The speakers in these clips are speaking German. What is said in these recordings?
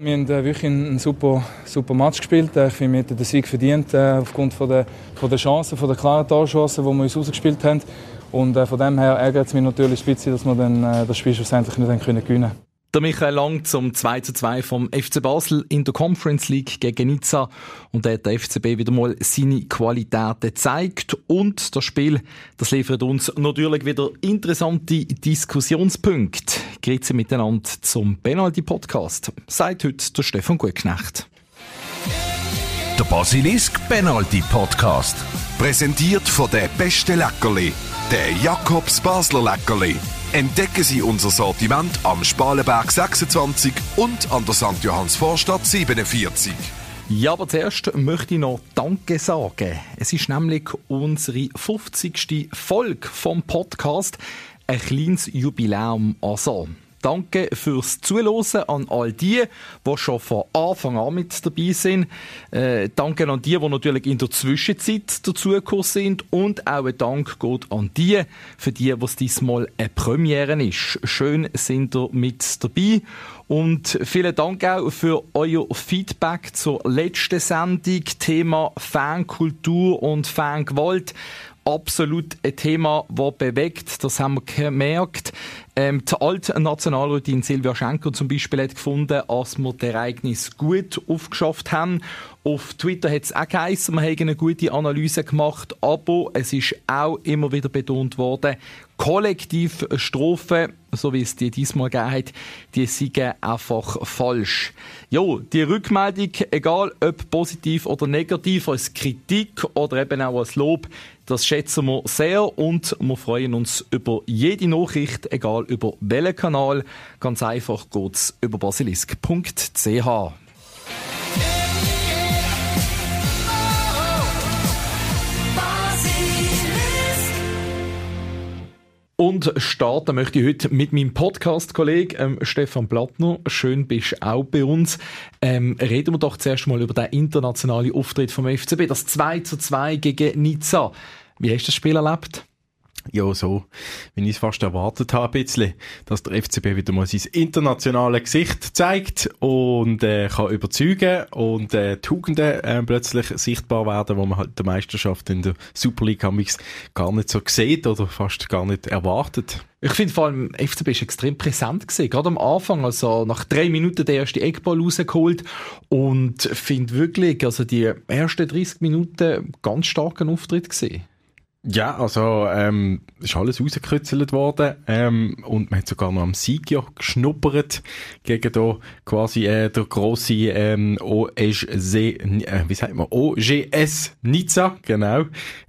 Wir haben äh, wirklich einen super, super Match gespielt. Ich finde, wir haben den Sieg verdient äh, aufgrund von der, von der Chancen, von der klaren Torchancen, die wir uns rausgespielt haben. Und äh, von dem her ärgert es mich natürlich ein dass wir dann, äh, das Spiel schlussendlich nicht gewinnen können. Der Michael Lang zum 2 zu 2 vom FC Basel in der Conference League gegen Nizza. Und da hat der FCB wieder mal seine Qualitäten gezeigt. Und das Spiel, das liefert uns natürlich wieder interessante Diskussionspunkte. Grüezi miteinander zum Penalty-Podcast. Sagt heute der Stefan Gutknecht. Der Basilisk Penalty Podcast. Präsentiert von der beste Leckerli, der Jakobs Basler Leckerli. Entdecken Sie unser Sortiment am Spalenberg 26 und an der St. Johanns Vorstadt 47. Ja, aber zuerst möchte ich noch Danke sagen. Es ist nämlich unsere 50. Folge vom Podcast. Ein kleines Jubiläum also. Danke fürs Zuhören an all die, die schon von Anfang an mit dabei sind. Äh, danke an die, die natürlich in der Zwischenzeit dazugekommen sind. Und auch ein Dank geht an die, für die, was diesmal eine Premiere ist. Schön sind ihr mit dabei. Und vielen Dank auch für euer Feedback zur letzten Sendung. Thema Fankultur und Fangewalt absolut ein Thema, das bewegt. Das haben wir gemerkt. Ähm, die alte Nationalrätin Silvia Schenker zum Beispiel hat gefunden, dass wir das Ereignis gut aufgeschafft haben. Auf Twitter hat es auch geheißen, wir haben eine gute Analyse gemacht, aber es ist auch immer wieder betont worden, kollektiv Strophen, so wie es die diesmal gegeben hat, die sind einfach falsch. Jo, die Rückmeldung, egal ob positiv oder negativ, als Kritik oder eben auch als Lob, das schätzen wir sehr und wir freuen uns über jede Nachricht, egal über welchen Kanal. Ganz einfach geht's über basilisk.ch. Und starten möchte ich heute mit meinem Podcast-Kollegen ähm, Stefan Plattner. Schön bist auch bei uns. Ähm, reden wir doch zuerst mal über den internationalen Auftritt vom FCB. Das 2 zu 2 gegen Nizza. Wie hast du das Spiel erlebt? Ja, so, wie ich es fast erwartet habe, ein bisschen, dass der FCB wieder mal sein internationales Gesicht zeigt und äh, kann überzeugen und äh, Tugenden äh, plötzlich sichtbar werden, wo man halt der Meisterschaft in der Super League gar nicht so sieht oder fast gar nicht erwartet. Ich finde vor allem, FCB ist extrem präsent gewesen. Gerade am Anfang, also nach drei Minuten der erste Eckball rausgeholt und finde wirklich, also die ersten 30 Minuten ganz starken Auftritt gesehen. Ja, also ähm, ist alles rausgekritzelt worden ähm, und man hat sogar noch am Sieg ja geschnuppert gegen da quasi äh, der grosse ähm, OSG, äh, wie sagt man, OGS Nizza, genau.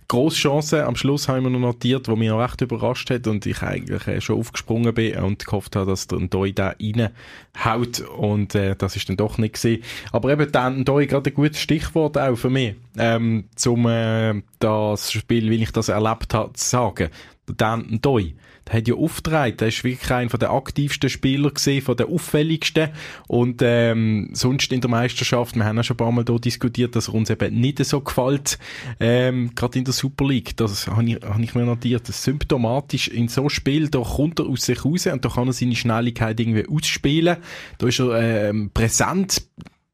Grosse Chance am Schluss haben wir noch notiert, wo mich auch recht überrascht hat und ich eigentlich äh, schon aufgesprungen bin und gehofft habe, dass der Ndoi da reinhaut und äh, das ist dann doch nicht gesehen. Aber eben dann Ndoi gerade ein gutes Stichwort auch für mich, ähm, zum äh, das Spiel, wie ich das erlebt habe, zu sagen. Dan Ndoi der hat ja aufgetragen. Der ist wirklich einer der aktivsten Spieler gesehen, von der auffälligsten. Und ähm, sonst in der Meisterschaft, wir haben ja schon ein paar Mal hier diskutiert, dass er uns eben nicht so gefällt, ähm, gerade in der Super League. Das habe ich, hab ich mir notiert. Das symptomatisch in so Spiel, da kommt er aus sich raus und da kann er seine Schnelligkeit irgendwie ausspielen. Da ist er ähm, präsent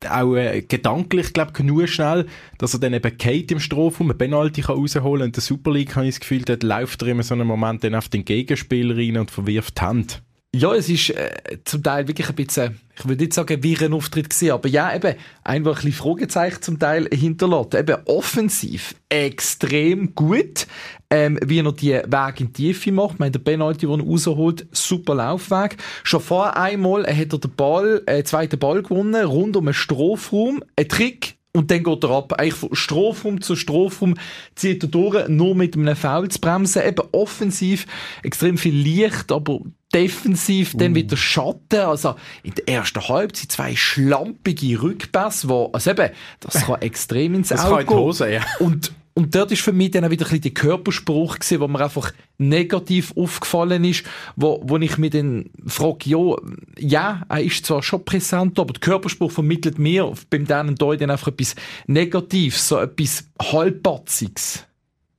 auch äh, gedanklich, glaube genug schnell, dass er dann eben Kate im Strafraum eine Penalty kann rausholen kann. In der Super League habe ich das Gefühl, dort läuft er immer so einen Moment dann auf den Gegenspieler rein und verwirft die Hand. Ja, es ist äh, zum Teil wirklich ein bisschen, ich würde nicht sagen, wie ein Auftritt gewesen, aber ja, eben, einfach ein bisschen Fragezeichen zum Teil hinterlässt. Eben offensiv extrem gut, ähm, wie er die Weg in die Tiefe macht. Man der Penalty, den er rausholt, super Laufweg. Schon vor einmal hat er den Ball, äh, zweiten Ball gewonnen, rund um einen Strafraum. Ein Trick, und dann geht er ab. Eigentlich von Strafraum zu Strafraum zieht er durch, nur mit einem Foul zu bremsen. Eben offensiv extrem viel Licht, aber defensiv uh. dann wieder Schatten. Also in der ersten Halbzeit zwei schlampige Rückpässe, wo, also eben, das kann extrem ins Auge das kann in die Hose, ja. Und und dort ist für mich dann auch wieder ein bisschen der Körperspruch gewesen, wo mir einfach negativ aufgefallen ist, wo, wo ich mir dann frage, ja, ja, er ist zwar schon präsent, aber der Körperspruch vermittelt mir beim denen da dann einfach etwas Negatives, so etwas Halbpatziges.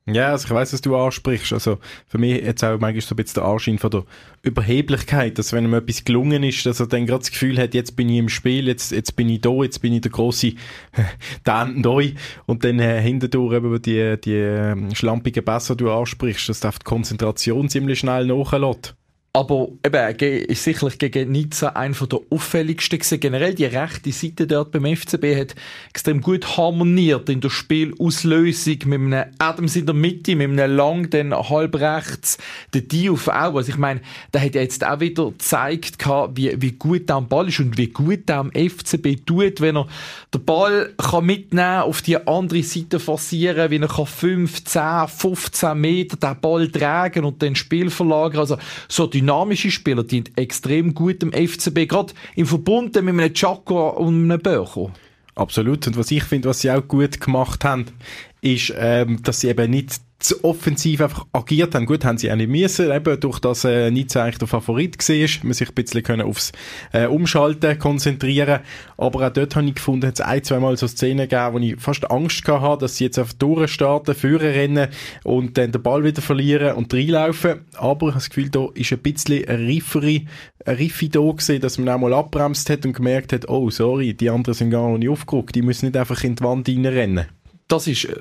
Ja, also ich weiß, was du ansprichst. Also für mich jetzt auch manchmal so ein bisschen der Anschein von der Überheblichkeit, dass wenn ihm etwas gelungen ist, dass er dann gerade das Gefühl hat, jetzt bin ich im Spiel, jetzt, jetzt bin ich da, jetzt bin ich der große neu und dann äh, hintendurch eben die, die äh, schlampigen die du ansprichst, dass die Konzentration ziemlich schnell nachlässt. Aber eben, ist sicherlich gegen Nizza einer der auffälligsten gewesen. Generell die rechte Seite dort beim FCB hat extrem gut harmoniert in der Spielauslösung mit einem Adams in der Mitte, mit einem Lang dann halb rechts, der Diouf auch. Also ich meine, der hat ja jetzt auch wieder gezeigt, wie, wie gut er am Ball ist und wie gut er am FCB tut, wenn er den Ball kann mitnehmen auf die andere Seite forcieren, wie er kann 5, 10, 15 Meter den Ball tragen und dann Spiel verlagern. Also so die dynamische Spieler, die extrem gut im FCB, gerade im Verbund mit einem Chaco und einem Böcher. Absolut. Und was ich finde, was sie auch gut gemacht haben, ist, ähm, dass sie eben nicht zu offensiv einfach agiert haben. Gut, haben sie auch nicht müssen, eben durch das äh, Nizza eigentlich der Favorit war, man sich ein bisschen können aufs äh, Umschalten konzentrieren. Aber auch dort habe ich gefunden, hat es ein, zwei Mal so Szenen gegeben, wo ich fast Angst hatte, dass sie jetzt auf durchstarten, führen rennen und dann den Ball wieder verlieren und reinlaufen. Aber ich habe das Gefühl, da ist ein bisschen eine riffere, eine Riffe da gewesen, dass man auch mal abbremst hat und gemerkt hat, oh, sorry, die anderen sind gar noch nicht aufgerückt, die müssen nicht einfach in die Wand reinrennen. Das ist äh,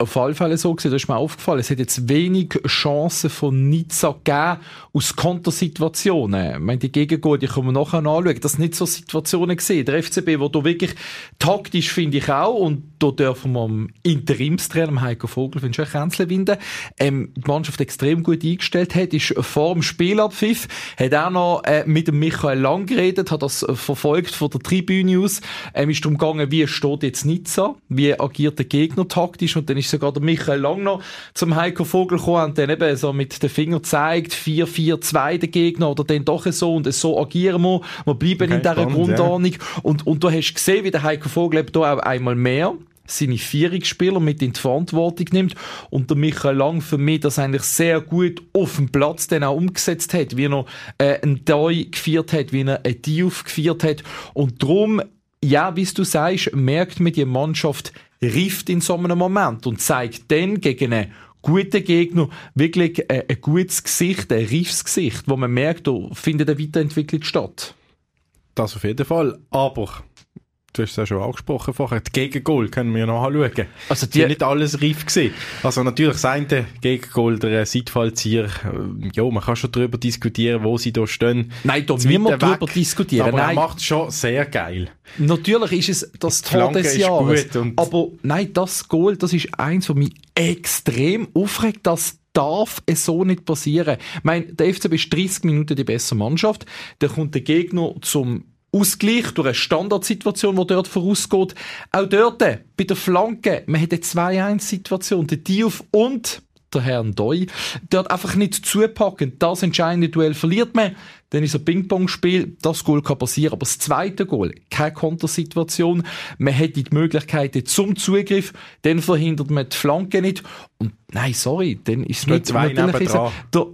auf alle Fälle so gewesen, das ist mir aufgefallen. Es hat jetzt wenig Chancen von Nizza gegeben aus Kontersituationen. Ich meine, die Gegengol, die können wir nachher anschauen. Das sind nicht so Situationen gesehen. Der FCB, wo da wirklich taktisch, finde ich auch, und da dürfen wir am Interimstrainer, Heiko Vogel, finde ich Kränzle winden, ähm, die Mannschaft extrem gut eingestellt hat, ist vor dem Spielabpfiff, hat auch noch äh, mit dem Michael Lang geredet, hat das verfolgt von der Tribüne aus, ähm, ist darum gegangen, wie steht jetzt Nizza, wie agiert der Gegner taktisch, und dann ist sogar der Michael Lang noch zum Heiko Vogel gekommen und dann eben so mit den Finger zeigt, 4-4-2 der Gegner oder dann doch so und so agieren wir, wir bleiben okay, in dieser spannend, Grundordnung. Ja. und, und du hast gesehen, wie der Heiko Vogel eben da auch einmal mehr seine Vierungsspieler mit in die Verantwortung nimmt und der Michael Lang für mich das eigentlich sehr gut auf dem Platz dann auch umgesetzt hat, wie er äh, einen Doi geführt hat, wie er einen Diouf geführt hat. Und darum ja, wie du sagst, merkt man die Mannschaft rift in so einem Moment und zeigt dann gegen einen guten Gegner wirklich ein, ein gutes Gesicht, ein reifes Gesicht, wo man merkt, da findet eine Weiterentwicklung statt. Das auf jeden Fall. Aber du hast es ja schon angesprochen vorher, die Gegengol können wir noch anschauen. Also die... Ist nicht alles reif gewesen. Also natürlich das eine Gegengol, der Seitfallzieher, äh, ja, man kann schon darüber diskutieren, wo sie da stehen. Nein, da müssen wir darüber diskutieren. Aber nein. er macht es schon sehr geil. Natürlich ist es das Tor des Jahres. aber nein, das Goal, das ist eins, was mich extrem aufregt, das darf es so nicht passieren. Ich meine, der FCB ist 30 Minuten die bessere Mannschaft. Da kommt der Gegner zum Ausgleich durch eine Standardsituation, die dort vorausgeht. Auch dort, bei der Flanke, man hat eine 2-1-Situation. Der Diouf und der Herr Doi, dort einfach nicht zupacken. Das entscheidende Duell verliert man. Dann ist ein Ping-Pong-Spiel. Das Goal kann passieren. Aber das zweite Goal, keine Kontersituation. Man hätte die Möglichkeiten zum Zugriff. Dann verhindert man die Flanke nicht. Und nein, sorry, dann ist es nicht zwei natürlich. Der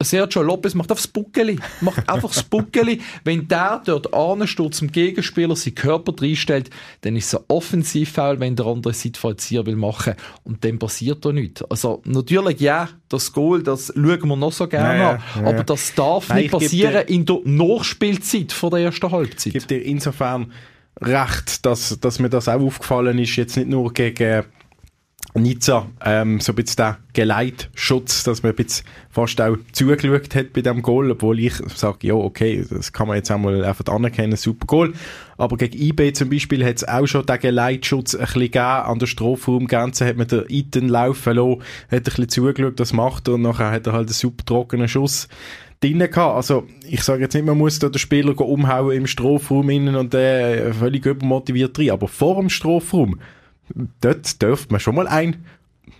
Sergio Lopez macht das Buckeli. Macht einfach das Buckeli. Wenn der dort ansteht zum Gegenspieler, seinen Körper reinstellt, dann ist es ein Offensivfoul, wenn der andere Seitfallzieher will machen. Und dann passiert da nichts. Also, natürlich, ja, das Goal, das schauen wir noch so gerne ja, an. Aber das darf Nein, nicht passieren in der Nachspielzeit von der ersten Halbzeit. Ich gebe dir insofern recht, dass, dass mir das auch aufgefallen ist, jetzt nicht nur gegen Nizza, ähm, so ein bisschen der Geleitschutz, dass man ein bisschen fast auch zugeschaut hat bei dem Goal, obwohl ich sage, ja, okay, das kann man jetzt auch mal einfach anerkennen, super Goal. Aber gegen IB zum Beispiel hat es auch schon den Geleitschutz ein bisschen gegeben. An der Strafraumgrenze hat man den Iten laufen lassen, hat ein bisschen zugeschaut, das macht er, und nachher hat er halt einen super trockenen Schuss drin gehabt. Also, ich sage jetzt nicht, man muss da den Spieler umhauen im Strafraum innen und äh, völlig übermotiviert rein, aber vor dem Strafraum dort dürfte man schon mal ein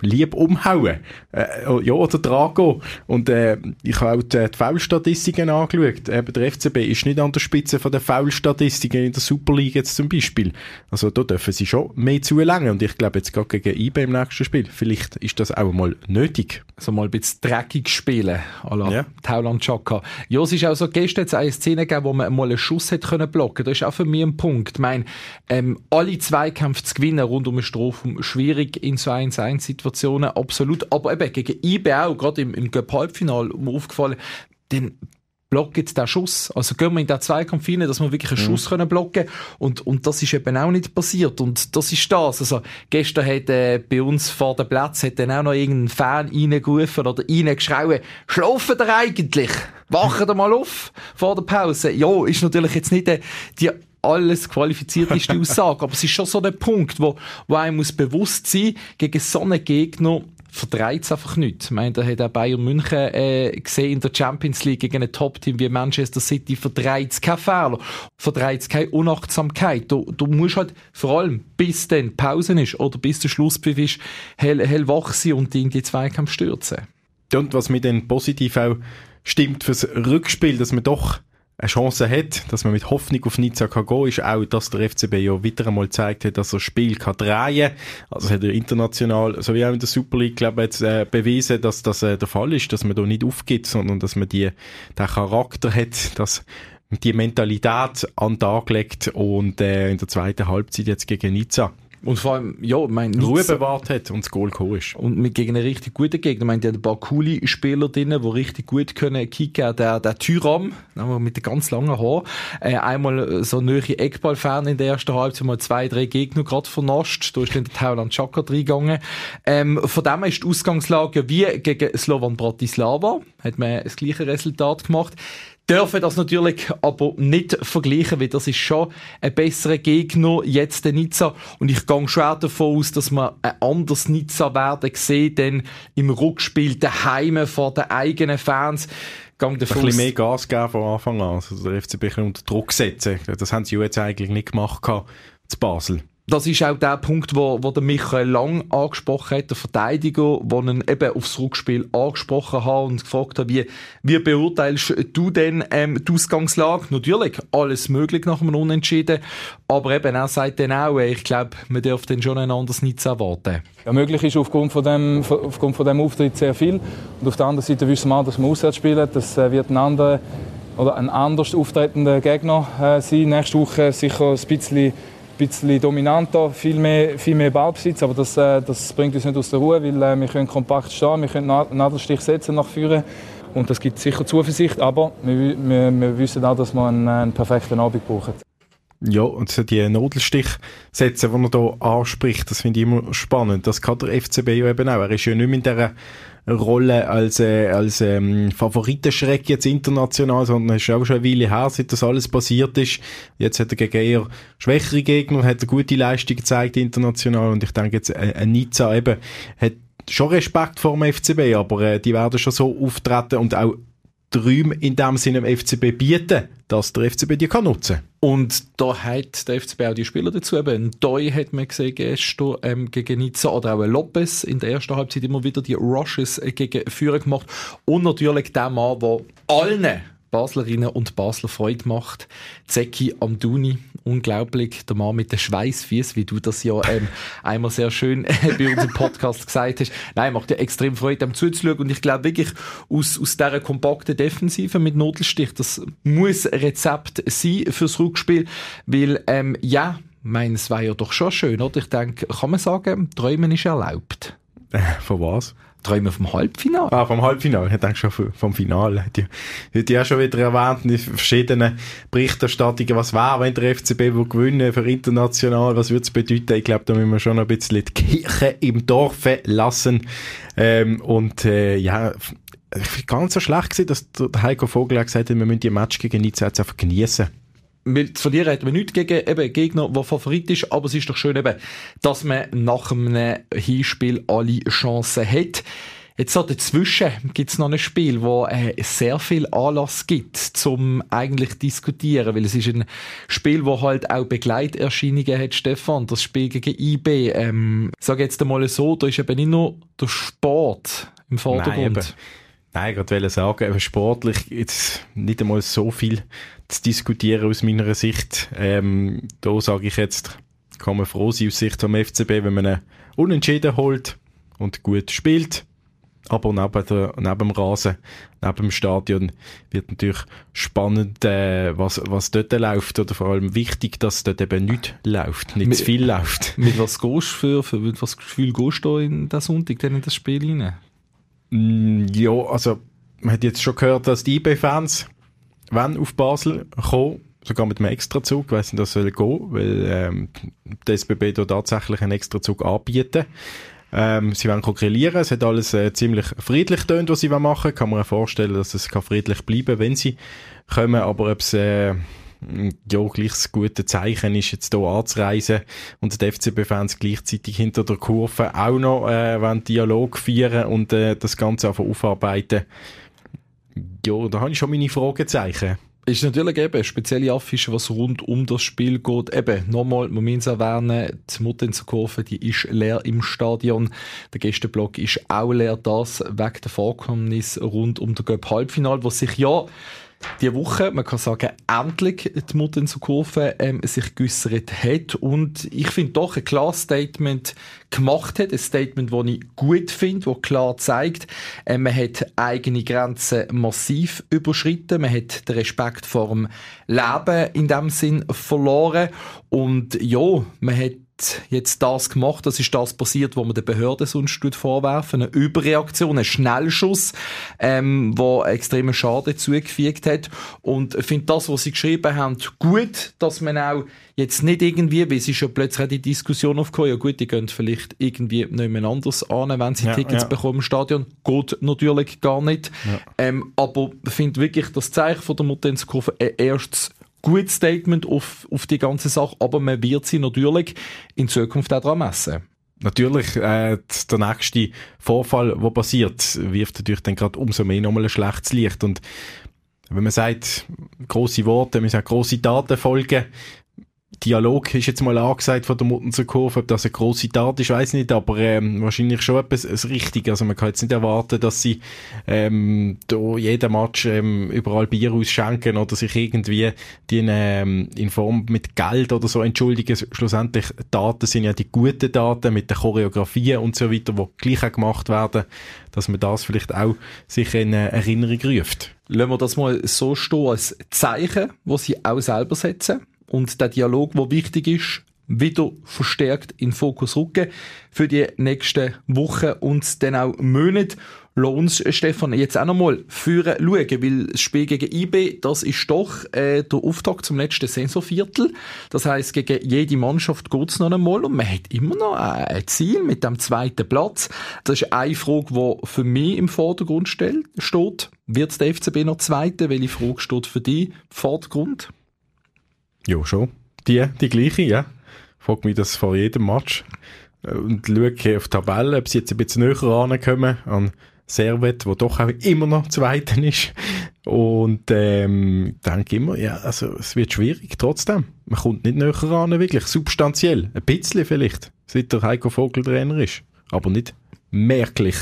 lieb umhauen. Äh, ja, oder gehen. Und äh, ich habe auch die, die Foul-Statistiken angeschaut. Eben der FCB ist nicht an der Spitze von den Foul-Statistiken in der Super League jetzt zum Beispiel. Also da dürfen sie schon mehr zulangen. Und ich glaube jetzt gerade gegen IB im nächsten Spiel, vielleicht ist das auch mal nötig. So mal ein bisschen dreckig spielen, à la ja. Tauland Chaka. Ja, es ist auch so, gestern hat es eine Szene gegeben, wo man mal einen Schuss hätte können blocken Das ist auch für mich ein Punkt. Ich meine, ähm, alle Zweikämpfe zu gewinnen rund um den Strafraum, schwierig in so 1-1 Situationen absolut. Aber eben gegen IB auch, gerade im, im Halbfinale, mir aufgefallen, dann blockt jetzt der Schuss. Also gehen wir in den Zweikampf rein, dass wir wirklich einen mhm. Schuss können blocken und und das ist eben auch nicht passiert und das ist das. Also gestern hat äh, bei uns vor dem Platz hat dann auch noch irgendein Fan reingerufen oder reingeschrien, schlafen ihr eigentlich? Wachen ihr mal auf vor der Pause. Ja, ist natürlich jetzt nicht äh, die alles qualifizierteste Aussage, aber es ist schon so der Punkt, wo, wo einem muss bewusst sein, gegen so einen Gegner verdreht es einfach nicht. Ich meine, da hat auch Bayern München äh, gesehen in der Champions League gegen ein Top-Team wie Manchester City, verdreht es keinen Fehler, verdreht es keine Unachtsamkeit. Du, du musst halt vor allem, bis dann Pause ist oder bis der Schlusspfiff ist, hell, hell wach sein und in die Zweikampf stürzen. Und was mir dann positiv auch stimmt fürs Rückspiel, dass man doch eine Chance hat, dass man mit Hoffnung auf Nizza kann gehen, ist auch, dass der FCB ja wieder einmal gezeigt hat, dass er das Spiel kann drehen. Also hat er international, so wie auch in der Super League, glaube ich, jetzt äh, bewiesen, dass das äh, der Fall ist, dass man da nicht aufgibt, sondern dass man die, den Charakter hat, dass die Mentalität an den Tag legt und äh, in der zweiten Halbzeit jetzt gegen Nizza und vor allem, ja, mein Ruhe bewahrt hat und das Goal gekommen ist. Und mit gegen einen richtig guten Gegner. Ich meine, die haben ein paar coole Spieler drin, die richtig gut können kicken. Der, der Tyram, mit den ganz langen Haaren, äh, einmal so neue Eckballfern in der ersten Halbzeit, mal zwei, drei Gegner gerade vernascht. Da ist dann der Thailand Chaka reingegangen. Ähm, von dem ist die Ausgangslage wie gegen Slovan Bratislava. Hat man das gleiche Resultat gemacht dürfen das natürlich aber nicht vergleichen, weil das ist schon ein besserer Gegner, jetzt der Nizza. Und ich gehe schwer davon aus, dass wir ein anderes Nizza werden sehen, denn im Rückspiel daheim vor den eigenen Fans. Gang ein bisschen mehr Gas geben von Anfang an, also der FCB ein bisschen unter Druck setzen. Das haben sie ja jetzt eigentlich nicht gemacht zu Basel das ist auch der Punkt, wo, wo der Michael Lang angesprochen hat, der Verteidiger, wo ihn eben aufs Rückspiel angesprochen hat und gefragt hat, wie, wie beurteilst du denn ähm, die Ausgangslage? Natürlich, alles möglich nach einem Unentschieden, aber eben, er sagt dann auch, ich glaube, man darf dann schon ein anderes Nichts erwarten. Ja, möglich ist aufgrund von dem, aufgrund von dem Auftritt sehr viel und auf der anderen Seite wissen wir auch, dass wir auswärts spielen, das äh, wird ein anderer oder ein anders auftretender Gegner äh, sein. Nächste Woche sicher ein bisschen bisschen dominanter, viel mehr, viel mehr Ballbesitz, aber das, äh, das bringt uns nicht aus der Ruhe, weil äh, wir können kompakt stehen, wir können Nadelstich setzen nach vorne und das gibt sicher Zuversicht, aber wir, wir, wir wissen auch, dass wir einen, einen perfekten Abend brauchen. Ja, und so die Nadelstichsätze, die er hier anspricht, das finde ich immer spannend. Das kann der FCB ja eben auch. Er ist ja nicht mehr in dieser Rolle als, äh, als ähm, Favoritenschreck jetzt international, sondern es ist auch schon eine Weile her, seit das alles passiert ist. Jetzt hat er gegen eher schwächere Gegner, hat er gute Leistung gezeigt international und ich denke jetzt, äh, ein Nizza eben hat schon Respekt vor dem FCB, aber äh, die werden schon so auftreten und auch Träume in dem Sinne dem FCB bieten, dass der FCB die kann nutzen Und da hat der FCB auch die Spieler dazu. Ein Doi hat man gesehen gestern ähm, gegen Nizza oder auch ein Lopez in der ersten Halbzeit immer wieder die Rushes äh, gegen Führer gemacht. Und natürlich der Mann, der allen Baslerinnen und Basler Freude macht. Zeki Amduni, unglaublich, der Mann mit den Schweißfies, wie du das ja ähm, einmal sehr schön äh, bei unserem Podcast gesagt hast. Nein, macht ja extrem Freude, dem zuzuschauen und ich glaube wirklich, aus, aus dieser kompakten Defensive mit Notelstich, das muss Rezept sein fürs Rückspiel, weil, ähm, ja, mein, es war ja doch schon schön, oder? Ich denke, kann man sagen, Träumen ist erlaubt. Von was? Träumen vom Halbfinale. Ah, vom Halbfinale. Ich denke schon vom Finale. Die, die ja schon wieder erwähnt in verschiedenen Berichterstattungen, was wäre, wenn der FCB gewinnen für international, was würde es bedeuten? Ich glaube, da müssen wir schon ein bisschen die Kirche im Dorf lassen. Ähm, und äh, ja, ich finde ganz so schlecht gewesen, dass der Heiko Vogel gesagt hat, wir müssen die Match gegen Nizza jetzt einfach genießen weil zu verlieren hat man nichts gegen eben Gegner, der Favorit ist, aber es ist doch schön eben, dass man nach einem Hinspiel alle Chancen hat. Jetzt so dazwischen gibt es noch ein Spiel, wo äh, sehr viel Anlass gibt zum eigentlich diskutieren, weil es ist ein Spiel, wo halt auch Begleiterscheinungen hat, Stefan. Das Spiel gegen IB. Ähm, sag jetzt einmal so, da ist eben nicht nur der Sport im Vordergrund. Nein, Nein, ich wollte sagen, sportlich jetzt nicht einmal so viel zu diskutieren aus meiner Sicht. Ähm, da sage ich jetzt, kann man froh sein aus Sicht vom FCB, wenn man einen Unentschieden holt und gut spielt. aber neben, der, neben dem Rasen, neben dem Stadion wird natürlich spannend, äh, was, was dort läuft oder vor allem wichtig, dass dort eben nichts läuft, nicht mit, zu viel läuft. Mit was gehst du für, für mit was Gefühl gehst du in den Sonntag in das Spiel rein? Mm, ja, also man hat jetzt schon gehört, dass die IB-Fans wenn auf Basel kommen, sogar mit einem Extrazug, weiss nicht, das soll gehen, weil ähm, die SBB da tatsächlich einen Extrazug anbieten. Ähm, sie wollen grillieren, es hat alles äh, ziemlich friedlich tönt, was sie machen. Kann man sich vorstellen, dass es friedlich bleiben wenn sie kommen, aber ob es äh, ja, gleich das gute Zeichen ist, jetzt hier anzureisen und die FCB-Fans gleichzeitig hinter der Kurve auch noch äh, wollen Dialog führen und äh, das Ganze einfach aufarbeiten. Ja, da habe ich schon meine Fragezeichen ist natürlich eben spezielle Affische, was rund um das Spiel geht. Eben, nochmal, man muss erwähnen, die Mutter Kurve, die ist leer im Stadion. Der Gästeblock ist auch leer, das wegen der Vorkommnisse rund um den Göpp Halbfinal, wo sich ja die Woche, man kann sagen, endlich die Mutter zur Kurve ähm, sich geäussert hat. Und ich finde doch ein klares Statement gemacht hat, ein Statement, das ich gut finde, das klar zeigt, äh, man hat eigene Grenzen massiv überschritten, man hat den Respekt vor dem Leben in dem Sinn verloren. Und ja, man hat jetzt das gemacht, das ist das passiert, was man den Behörden sonst vorwerfen, eine Überreaktion, ein Schnellschuss, ähm, wo extremen Schaden zugefügt hat und ich finde das, was sie geschrieben haben, gut, dass man auch jetzt nicht irgendwie, weil es ist ja plötzlich die Diskussion aufgekommen, ja gut, die gehen vielleicht irgendwie nicht anders an, wenn sie ja, Tickets ja. bekommen im Stadion, geht natürlich gar nicht, ja. ähm, aber ich finde wirklich das Zeichen von der Mutenzkurve ein erstes gutes Statement auf, auf die ganze Sache, aber man wird sie natürlich in Zukunft auch daran messen. Natürlich, äh, der nächste Vorfall, der passiert, wirft natürlich dann gerade umso mehr nochmal ein schlechtes Licht. Und wenn man sagt, große Worte, man sagt große Daten folgen, Dialog ist jetzt mal angesagt von der Muttenzer Kurve, ob das eine grosse Tat ist, weiß nicht, aber ähm, wahrscheinlich schon etwas das Richtige. Also man kann jetzt nicht erwarten, dass sie ähm, da jeden Match ähm, überall Bier ausschenken oder sich irgendwie die ähm, in Form mit Geld oder so entschuldigen. Schlussendlich Daten sind ja die guten Daten mit der Choreografie und so weiter, die gleich auch gemacht werden, dass man das vielleicht auch sich in Erinnerung ruft. Lassen wir das mal so stehen als Zeichen, wo sie auch selber setzen und der Dialog, der wichtig ist, wieder verstärkt in Fokus rücken für die nächsten Wochen und dann auch Monate. Lass uns, Stefan, jetzt auch nochmal führen schauen, weil das Spiel gegen IB, das ist doch äh, der Auftakt zum letzten Saisonviertel. Das heißt, gegen jede Mannschaft geht's noch einmal und man hat immer noch ein Ziel mit dem zweiten Platz. Das ist eine Frage, die für mich im Vordergrund steht. Wird der FCB noch Zweite? Welche Frage steht für dich im Vordergrund? Ja, schon. Die, die gleiche, ja. Frag mich das vor jedem Match. Und schaue auf die Tabelle, ob sie jetzt ein bisschen näher rankommen an Servet, wo doch auch immer noch Zweiten ist. Und ähm, denke immer, ja, also es wird schwierig trotzdem. Man kommt nicht näher ran, wirklich. Substanziell. Ein bisschen vielleicht, seit der Heiko Vogel Trainer ist. Aber nicht merklich.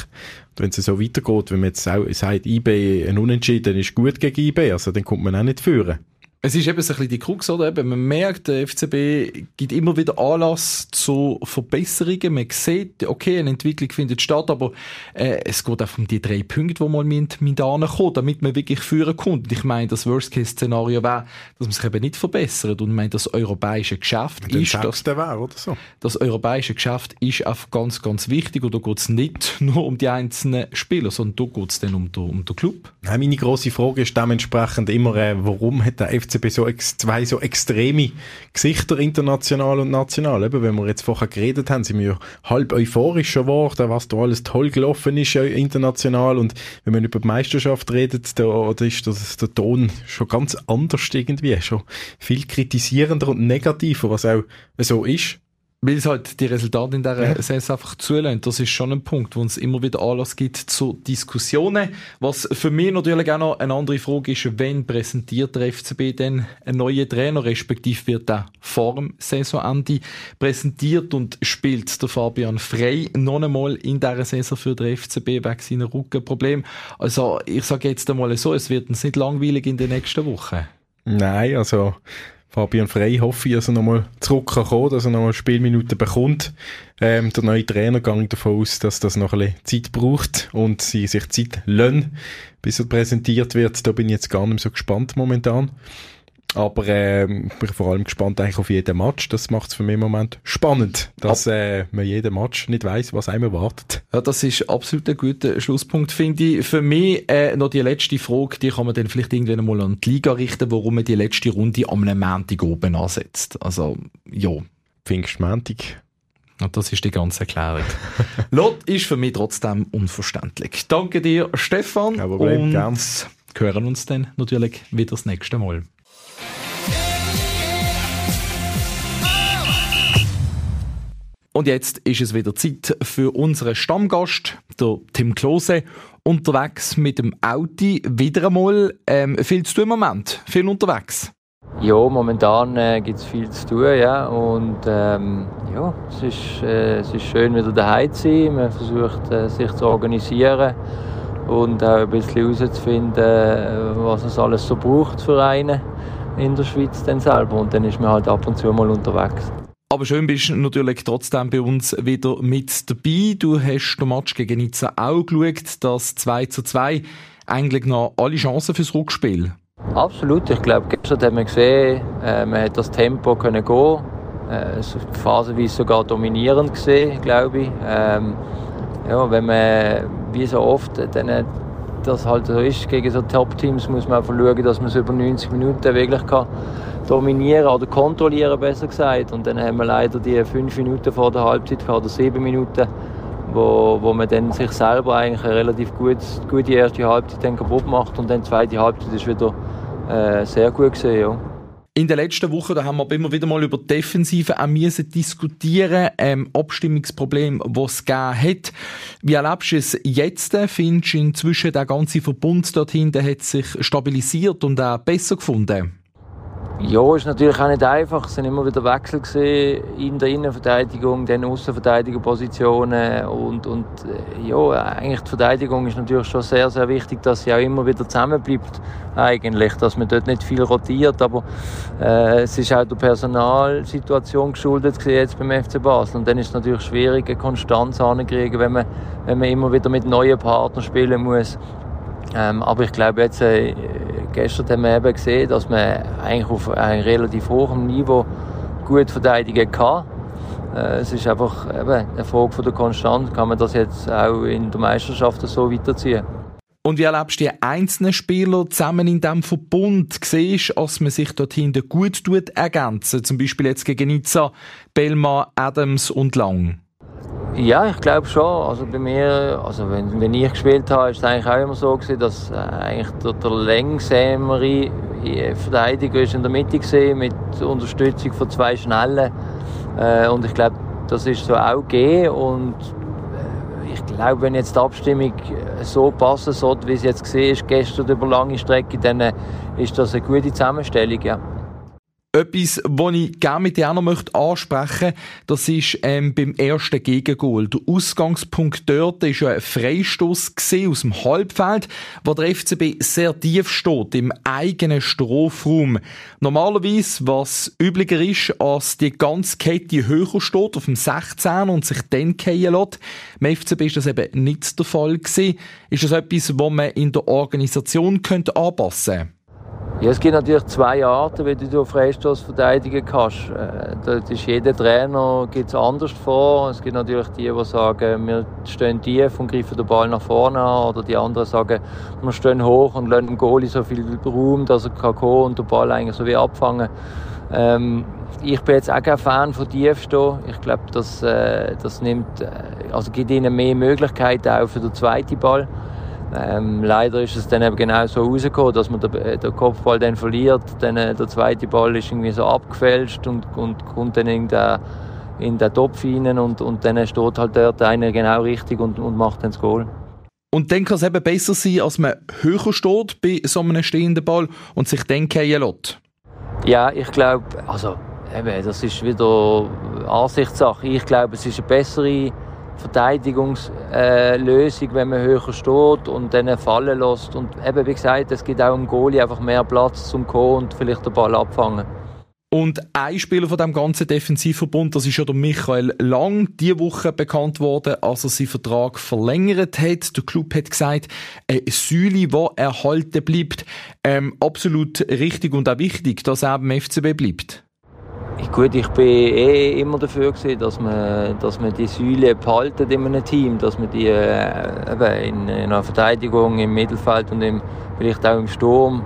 Wenn es so weitergeht, wenn man jetzt auch sagt, IB ein Unentschieden ist gut gegen IB, also dann kommt man auch nicht führen. Es ist eben so ein bisschen die Krux, oder? Eben, man merkt, der FCB gibt immer wieder Anlass zu Verbesserungen. Man sieht, okay, eine Entwicklung findet statt, aber äh, es geht auch um die drei Punkte, die man mit, mit kommen, damit man wirklich führen kommt. Ich meine, das Worst-Case-Szenario wäre, dass man sich eben nicht verbessert. Und ich meine, das europäische Geschäft ist... Das, wär, oder so. das europäische Geschäft ist auch ganz, ganz wichtig. Und da geht es nicht nur um die einzelnen Spieler, sondern da geht es dann um den, um den Club. Ja, meine grosse Frage ist dementsprechend immer, äh, warum hat der FCB so zwei so extreme Gesichter, international und national. Eben, wenn wir jetzt vorher geredet haben, sind wir ja halb euphorisch geworden, was da alles toll gelaufen ist international und wenn man über die Meisterschaft redet, da, da ist das, der Ton schon ganz anders irgendwie, schon viel kritisierender und negativer, was auch so ist. Weil es halt die Resultate in dieser ja. Saison einfach zulassen. Das ist schon ein Punkt, wo es immer wieder Anlass gibt zu Diskussionen. Was für mich natürlich auch noch eine andere Frage ist, wenn präsentiert der FCB denn einen neuen Trainer, respektive wird er vor dem Saisonende präsentiert und spielt der Fabian Frey noch einmal in dieser Saison für den FCB wegen seiner Rückenproblem. Also ich sage jetzt einmal so, es wird uns nicht langweilig in den nächsten Wochen. Nein, also Fabian Frey hoffe ich, dass er nochmal zurückkommt, dass er nochmal Spielminuten bekommt. Ähm, der neue Trainer geht davon aus, dass das noch ein bisschen Zeit braucht und sie sich Zeit lassen, bis er präsentiert wird. Da bin ich jetzt gar nicht so gespannt momentan. Aber äh, bin vor allem gespannt eigentlich auf jeden Match. Das macht es für mich im Moment spannend, dass äh, man jeden Match nicht weiß, was einem erwartet. Ja, das ist absolut ein guter Schlusspunkt, finde ich. Für mich äh, noch die letzte Frage, die kann man dann vielleicht irgendwann mal an die Liga richten, warum man die letzte Runde am Montag oben ansetzt. Also, ja. Pfingstmontag. Und das ist die ganze Erklärung. Lot ist für mich trotzdem unverständlich. Danke dir, Stefan. Kein Problem, und gern. hören uns dann natürlich wieder das nächste Mal. Und jetzt ist es wieder Zeit für unseren Stammgast, der Tim Klose, unterwegs mit dem Audi wieder einmal. Ähm, viel zu tun im Moment, viel unterwegs. Ja, momentan äh, gibt es viel zu tun, ja. Und ähm, ja, es ist, äh, es ist schön, wieder daheim zu sein. Man versucht, äh, sich zu organisieren und auch ein bisschen herauszufinden, äh, was es alles so braucht für einen in der Schweiz dann selber. Und dann ist man halt ab und zu mal unterwegs. Aber schön bist du natürlich trotzdem bei uns wieder mit dabei. Du hast den Match gegen Nizza auch geschaut, das 2 zu 2. Eigentlich noch alle Chancen fürs Rückspiel. Absolut. Ich glaube, gestern hat man gesehen, äh, man hat das Tempo können gehen. Äh, phasenweise sogar dominierend gesehen, glaube ich. Ähm, ja, wenn man, wie so oft, dann das halt so ist, gegen so Top-Teams muss man einfach schauen, dass man es über 90 Minuten wirklich kann dominieren oder kontrollieren, besser gesagt. Und dann haben wir leider die fünf Minuten vor der Halbzeit oder sieben Minuten, wo, wo man dann sich selber eigentlich eine relativ gut, gute erste Halbzeit dann kaputt macht und dann die zweite Halbzeit ist wieder äh, sehr gut gesehen. Ja. In den letzten Wochen da haben wir immer wieder mal über Defensive auch müssen diskutieren, ähm, Abstimmungsproblem, was es gegeben hat. Wie erlebst du es jetzt? Findest du inzwischen der ganze Verbund dorthin, der hat sich stabilisiert und auch besser gefunden? Ja, ist natürlich auch nicht einfach. Es sind immer wieder Wechsel in der Innenverteidigung, dann Außenverteidigerpositionen und, und äh, ja, eigentlich die Verteidigung ist natürlich schon sehr, sehr wichtig, dass sie auch immer wieder zusammenbleibt eigentlich, dass man dort nicht viel rotiert, aber äh, es ist auch der Personalsituation geschuldet jetzt beim FC Basel und dann ist es natürlich schwierig, eine Konstanz anzukriegen, wenn man, wenn man immer wieder mit neuen Partnern spielen muss. Ähm, aber ich glaube jetzt äh, Gestern haben wir eben gesehen, dass man eigentlich auf einem relativ hohem Niveau gut verteidigen kann. Äh, es ist einfach eben eine Frage von der Konstanz. Kann man das jetzt auch in der Meisterschaft so weiterziehen? Und wie erlebst du die einzelnen Spieler zusammen in diesem Verbund? Siehst dass man sich dorthin gut tut ergänzen? Zum Beispiel jetzt gegen Nizza, Belma, Adams und Lang. Ja, ich glaube schon. Also bei mir, also wenn, wenn ich gespielt habe, ist es eigentlich auch immer so gewesen, dass äh, eigentlich der, der längsamere Verteidiger ist in der Mitte gesehen mit Unterstützung von zwei Schnellen. Äh, und ich glaube, das ist so auch gegeben. Und äh, ich glaube, wenn jetzt die Abstimmung so passen sollte, wie es jetzt gesehen ist, gestern über lange Strecke, dann äh, ist das eine gute Zusammenstellung, ja. Etwas, was ich gerne mit dir auch noch ansprechen möchte, das ist ähm, beim ersten Gegengol. Der Ausgangspunkt dort war ja ein Freistoß aus dem Halbfeld, wo der FCB sehr tief steht, im eigenen Strafraum. Normalerweise, was üblicher ist, als die ganze Kette höher steht, auf dem 16 und sich dann fallen lässt. Beim FCB ist das eben nicht der Fall gewesen. Ist das etwas, was man in der Organisation anpassen könnte? Ja, es gibt natürlich zwei Arten, wie du Freistoß verteidigen kannst. Äh, dort ist jeder Trainer gibt's anders vor. Es gibt natürlich die, die sagen, wir stehen tief und greifen den Ball nach vorne an. Oder die anderen sagen, wir stehen hoch und lassen dem Goalie so viel Raum, dass er kann kommen und den Ball eigentlich so wie abfangen. Ähm, ich bin jetzt auch kein Fan von Tiefstehen. Ich glaube, das, äh, das nimmt, äh, also gibt ihnen mehr Möglichkeiten auch für den zweiten Ball. Ähm, leider ist es dann eben genau so rausgekommen, dass man den, äh, den Kopfball dann verliert. Dann, äh, der zweite Ball ist irgendwie so abgefälscht und, und kommt dann in den, in den Topf rein und, und dann steht halt dort einer genau richtig und, und macht dann das Goal. Und dann kann es eben besser sein, als man höher steht bei so einem stehenden Ball und sich dann fallen lässt. Ja, ich glaube, also eben, das ist wieder Ansichtssache. Ich glaube, es ist eine bessere Verteidigungslösung, wenn man höher steht und dann fallen lässt. Und eben, wie gesagt, es gibt auch im Goalie einfach mehr Platz zum Kommen und vielleicht den Ball abfangen. Und ein Spieler von dem ganzen Defensivverbund, das ist ja der Michael Lang, diese Woche bekannt worden, als er seinen Vertrag verlängert hat. Der Club hat gesagt, eine Säule, die erhalten bleibt. Ähm, absolut richtig und auch wichtig, dass er beim FCB bleibt. Gut, ich bin eh immer dafür gewesen, dass man, dass man die Säule behalten in einem Team, dass man die äh, in, in einer Verteidigung, im Mittelfeld und im, vielleicht auch im Sturm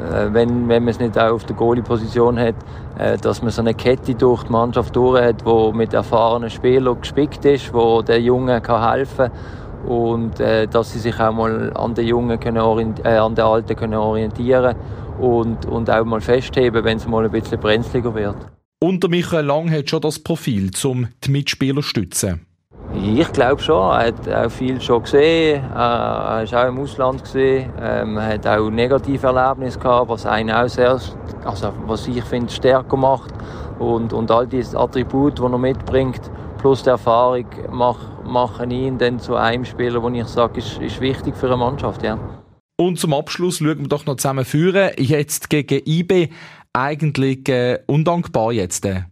äh, wenn, wenn man es nicht auch auf der Goalie-Position hat, äh, dass man so eine Kette durch die Mannschaft durch hat, die mit erfahrenen Spielern gespickt ist, wo der Junge kann helfen und äh, dass sie sich auch mal an den Jungen können äh, an den Alten können orientieren und, und auch mal festheben, wenn es mal ein bisschen brenzliger wird. Und der Michael Lang hat schon das Profil, um die Mitspieler zu stützen. Ich glaube schon. Er hat auch viel schon gesehen. Er ist auch im Ausland gesehen. Ähm, er hat auch negative Erlebnisse gehabt, was einen auch sehr, also was ich finde, stärker macht. Und, und all diese Attribute, die er mitbringt, plus die Erfahrung, mach, machen ihn dann zu einem Spieler, den ich sage, ist, ist wichtig für eine Mannschaft. Ja. Und zum Abschluss schauen wir doch noch zusammen führen. Jetzt gegen IB eigentlich äh, undankbar jetzt. Äh.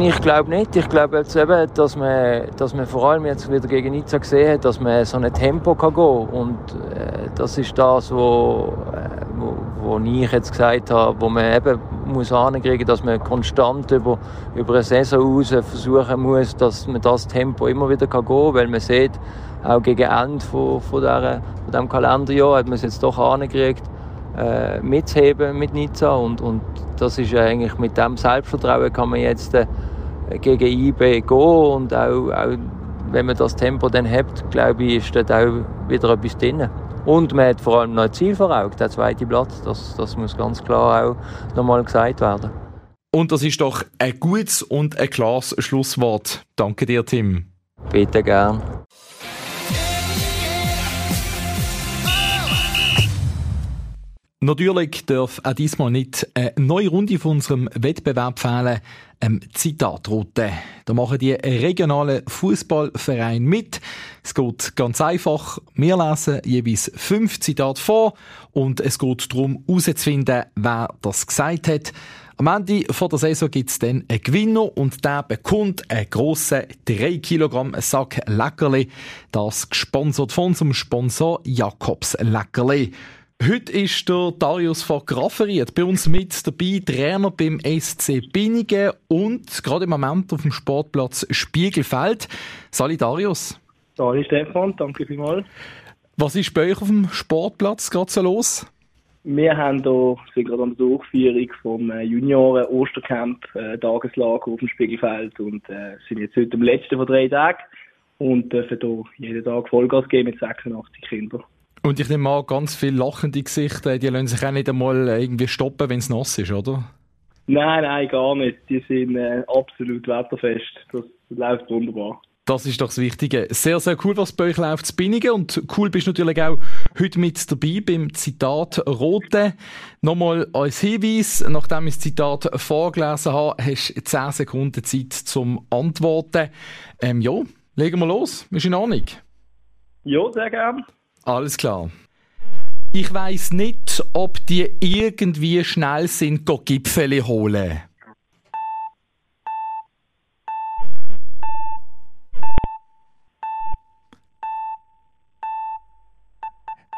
Ich glaube nicht. Ich glaube jetzt eben, dass man, dass man vor allem jetzt wieder gegen Nizza gesehen hat, dass man so ein Tempo kann gehen kann. Und äh, das ist das, wo, äh, wo, wo ich jetzt gesagt habe, wo man eben muss ankriegen, dass man konstant über, über eine Saison raus versuchen muss, dass man das Tempo immer wieder kann gehen kann, weil man sieht, auch gegen Ende von, von, der, von diesem Kalenderjahr hat man es jetzt doch angekriegt, äh, mitzuheben mit Nizza und, und das ist eigentlich mit dem Selbstvertrauen kann man jetzt äh, gegen IB gehen und auch, auch, wenn man das Tempo dann hat, glaube ich, ist dort auch wieder etwas drin. Und man hat vor allem noch ein Ziel vor Augen, der zweite Platz. Das, das muss ganz klar auch nochmal gesagt werden. Und das ist doch ein gutes und ein klares Schlusswort. Danke dir, Tim. Bitte gern. Natürlich darf auch diesmal nicht eine neue Runde von unserem Wettbewerb fehlen. Ähm, Zitatroute. Da machen die regionalen Fußballvereine mit. Es geht ganz einfach. Wir lesen jeweils fünf Zitate vor und es geht darum, herauszufinden, wer das gesagt hat. Am Ende der Saison gibt es dann einen Gewinner und der bekommt einen grossen 3 Kilogramm Sack Leckerli. Das gesponsert von unserem Sponsor Jakobs Leckerli. Heute ist der Darius von Grafferiet bei uns mit dabei, Trainer beim SC Binningen und gerade im Moment auf dem Sportplatz Spiegelfeld. Sali Darius. Sali Stefan, danke vielmals. Was ist bei euch auf dem Sportplatz gerade so los? Wir haben hier, sind gerade an der Durchführung vom äh, Junioren Ostercamp äh, Tageslager auf dem Spiegelfeld und äh, sind jetzt heute am letzten von drei Tagen und dürfen hier jeden Tag Vollgas geben mit 86 Kindern. Und ich nehme mal ganz viele lachende Gesichter, die lassen sich auch nicht einmal irgendwie stoppen, wenn es nass ist, oder? Nein, nein, gar nicht. Die sind äh, absolut wetterfest. Das läuft wunderbar. Das ist doch das Wichtige. Sehr, sehr cool, was bei euch läuft zu Binnigen. Und cool bist du natürlich auch heute mit dabei beim Zitat Rote. Nochmal als Hinweis, nachdem ich das Zitat vorgelesen habe, hast du 10 Sekunden Zeit zum Antworten. Ähm, ja, legen wir los. Ist in Ordnung? Ja, sehr gerne. Alles klar. Ich weiß nicht, ob die irgendwie schnell sind, go Gipfeli holen.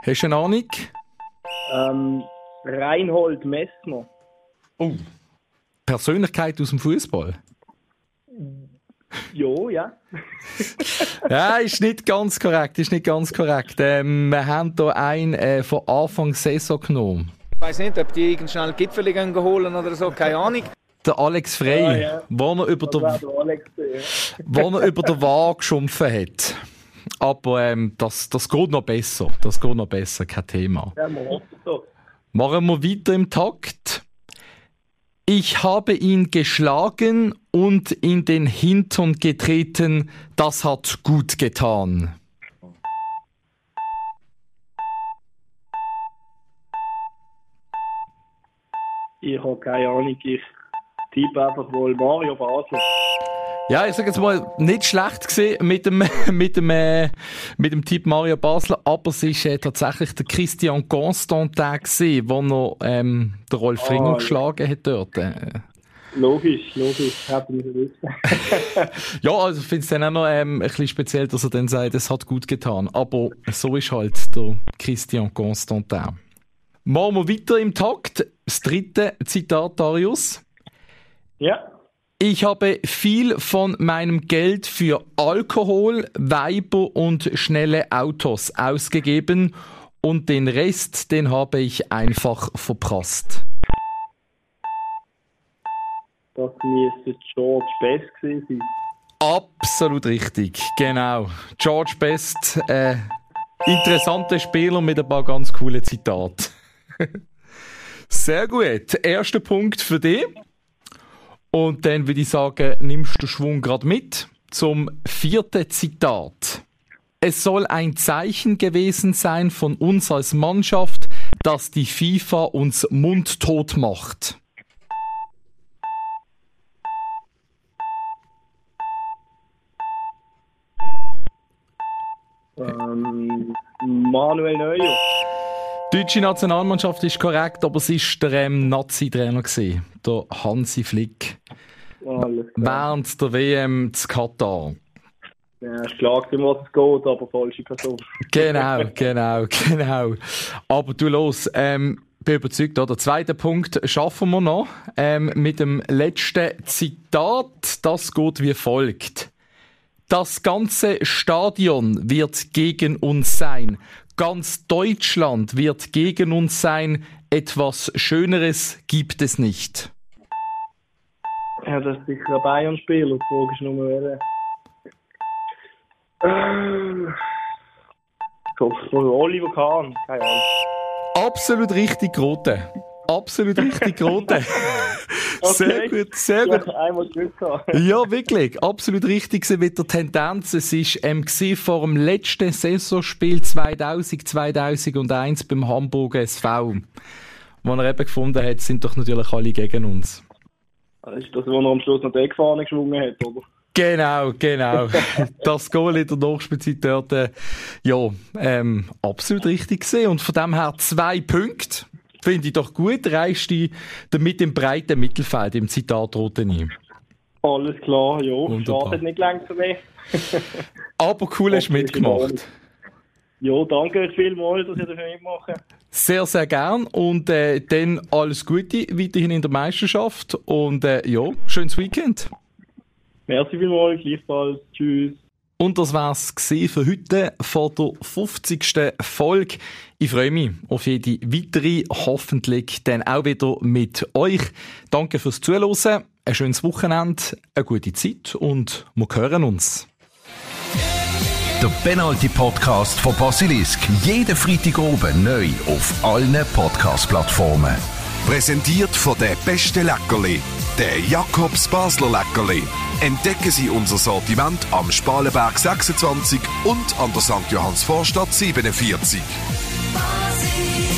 Hast du eine Ahnung? Ähm, Reinhold Messner. Oh. Persönlichkeit aus dem Fußball. Jo, ja. ja, ist nicht ganz korrekt, ist nicht ganz korrekt. Ähm, wir haben hier einen äh, von Anfang Saison genommen. Ich weiß nicht, ob die irgend schnell Gipfel holen oder so, keine Ahnung. Der Alex Frey, ah, ja. wo er über der, Alex, ja. wo er über der Waage geschumpfen hat. Aber ähm, das, das geht noch besser. Das geht noch besser, kein Thema. Ja, Machen wir weiter im Takt. Ich habe ihn geschlagen und in den Hintern getreten, das hat gut getan. Ich habe keine Ahnung, ich tippe einfach wohl Mario Basler. Ja, ich sage jetzt mal, nicht schlecht gesehen mit dem, mit dem, äh, mit dem Typ Mario Basler, aber es ist äh, tatsächlich der Christian Constantin gesehen, der noch ähm, der Rolf Ringer Ah, geschlagen hat dort. Äh. Logisch, logisch, hätte ich wissen. Ja, also ich finde es dann auch noch ähm, ein bisschen speziell, dass er dann sagt, es hat gut getan. Aber so ist halt der Christian Constantin. Machen wir weiter im Takt. Das dritte Zitat, Darius. ja. Ich habe viel von meinem Geld für Alkohol, Weiber und schnelle Autos ausgegeben und den Rest, den habe ich einfach verprasst. Das müsste George Best gewesen sein. Absolut richtig, genau. George Best, äh, interessanter Spieler mit ein paar ganz coolen Zitaten. Sehr gut. Erster Punkt für dich. Und dann würde ich sagen, nimmst du Schwung gerade mit zum vierten Zitat. Es soll ein Zeichen gewesen sein von uns als Mannschaft, dass die FIFA uns mundtot macht. Ähm, Manuel Neuer. Die deutsche Nationalmannschaft ist korrekt, aber es war der ähm, Nazi-Trainer, der Hansi Flick, Alles klar. während der WM zu Katar. Ja, klar, gewesen, um was es geht, aber falsche Person. Genau, genau, genau. Aber du los, ähm, bin überzeugt, oder? Zweiter Punkt schaffen wir noch ähm, mit dem letzten Zitat. Das geht wie folgt. Das ganze Stadion wird gegen uns sein. Ganz Deutschland wird gegen uns sein. Etwas Schöneres gibt es nicht. Ja, das ist sicher ein Bayern-Spieler. Die Frage ist nur, wer. Äh, Kopf von Oliver Kahn. Keine Ahnung. Absolut richtig, Rote. Absolut richtig, Rote. Sehr gut, sehr gut. Ja, einmal Glück gehabt. Ja, wirklich. Absolut richtig mit der Tendenz. Es war ähm, vor dem letzten Saisonspiel 2000, 2001 beim Hamburger SV. Wo er eben gefunden hat, sind doch natürlich alle gegen uns. Das ist das, wo er am Schluss noch die Eckfahne geschwungen hat, oder? Genau, genau. das Goal in der Nachspielzeit dort, äh, ja, ähm, absolut richtig gesehen. Und von dem her zwei Punkte. Finde ich doch gut. Reichst du damit im breiten Mittelfeld im Zitat Rote ein. Alles klar, ja. Wunderbar. Schadet nicht lang für mich. Aber cool hast du mitgemacht. Ja, danke euch vielmals, dass ihr dafür mitmachen. Sehr, sehr gern. Und äh, dann alles Gute weiterhin in der Meisterschaft. Und äh, ja, schönes Weekend. Merci vielmals, gleichfalls. Tschüss. Und das war's für heute von der 50. Folge. Ich freue mich auf jede weitere, hoffentlich dann auch wieder mit euch. Danke fürs Zuhören, ein schönes Wochenende, eine gute Zeit und wir hören uns. Der Penalty Podcast von Basilisk. Jeden Freitag oben neu auf allen Podcast-Plattformen. Präsentiert von der beste Leckerli, der Jakobs Basler Leckerli. Entdecken Sie unser Sortiment am Spalenberg 26 und an der St. Johanns Vorstadt 47. Basis.